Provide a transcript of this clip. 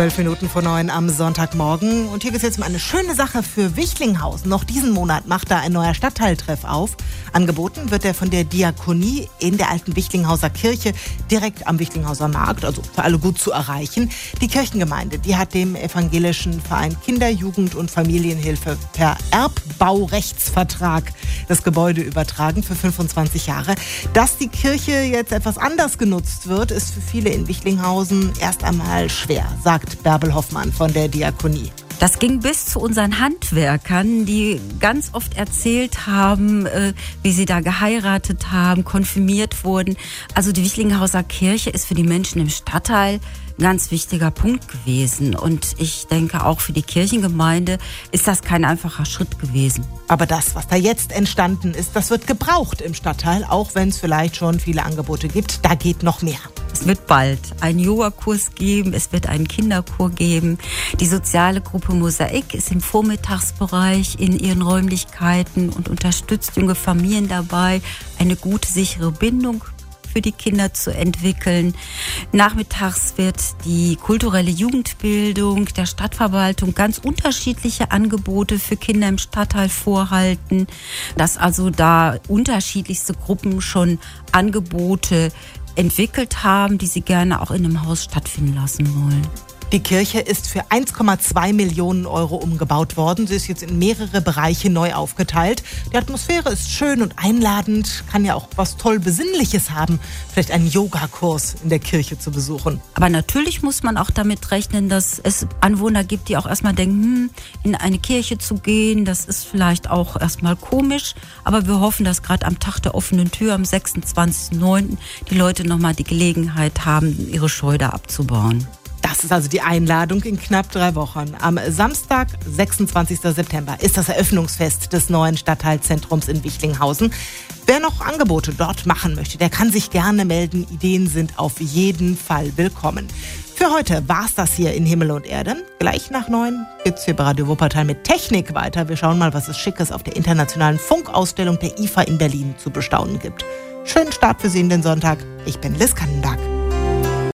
Zwölf Minuten vor neun am Sonntagmorgen. Und hier geht es jetzt um eine schöne Sache für Wichlinghausen. Noch diesen Monat macht da ein neuer Stadtteiltreff auf. Angeboten wird er von der Diakonie in der alten Wichlinghauser Kirche direkt am Wichlinghauser Markt, also für alle gut zu erreichen. Die Kirchengemeinde, die hat dem evangelischen Verein Kinder, Jugend und Familienhilfe per Erbbaurechtsvertrag das Gebäude übertragen für 25 Jahre. Dass die Kirche jetzt etwas anders genutzt wird, ist für viele in Wichlinghausen erst einmal schwer, sagt sagt Bärbel Hoffmann von der Diakonie. Das ging bis zu unseren Handwerkern, die ganz oft erzählt haben, äh, wie sie da geheiratet haben, konfirmiert wurden. Also die Wichlinghauser Kirche ist für die Menschen im Stadtteil ein ganz wichtiger Punkt gewesen. Und ich denke, auch für die Kirchengemeinde ist das kein einfacher Schritt gewesen. Aber das, was da jetzt entstanden ist, das wird gebraucht im Stadtteil, auch wenn es vielleicht schon viele Angebote gibt. Da geht noch mehr. Es wird bald einen Yoga-Kurs geben, es wird einen Kinderkur geben. Die soziale Gruppe Mosaik ist im Vormittagsbereich in ihren Räumlichkeiten und unterstützt junge Familien dabei, eine gute, sichere Bindung für die Kinder zu entwickeln. Nachmittags wird die kulturelle Jugendbildung der Stadtverwaltung ganz unterschiedliche Angebote für Kinder im Stadtteil vorhalten, dass also da unterschiedlichste Gruppen schon Angebote entwickelt haben, die sie gerne auch in einem Haus stattfinden lassen wollen. Die Kirche ist für 1,2 Millionen Euro umgebaut worden. Sie ist jetzt in mehrere Bereiche neu aufgeteilt. Die Atmosphäre ist schön und einladend, kann ja auch was toll Besinnliches haben, vielleicht einen Yogakurs in der Kirche zu besuchen. Aber natürlich muss man auch damit rechnen, dass es Anwohner gibt, die auch erstmal denken, hm, in eine Kirche zu gehen, das ist vielleicht auch erstmal komisch. Aber wir hoffen, dass gerade am Tag der offenen Tür am 26.09. die Leute nochmal die Gelegenheit haben, ihre Scheu da abzubauen. Das ist also die Einladung in knapp drei Wochen. Am Samstag, 26. September, ist das Eröffnungsfest des neuen Stadtteilzentrums in Wichlinghausen. Wer noch Angebote dort machen möchte, der kann sich gerne melden. Ideen sind auf jeden Fall willkommen. Für heute war es das hier in Himmel und Erde. Gleich nach neun geht's hier bei Radio Wuppertal mit Technik weiter. Wir schauen mal, was es Schickes auf der internationalen Funkausstellung der IFA in Berlin zu bestaunen gibt. Schönen Start für Sie in den Sonntag. Ich bin Liz Kannenberg.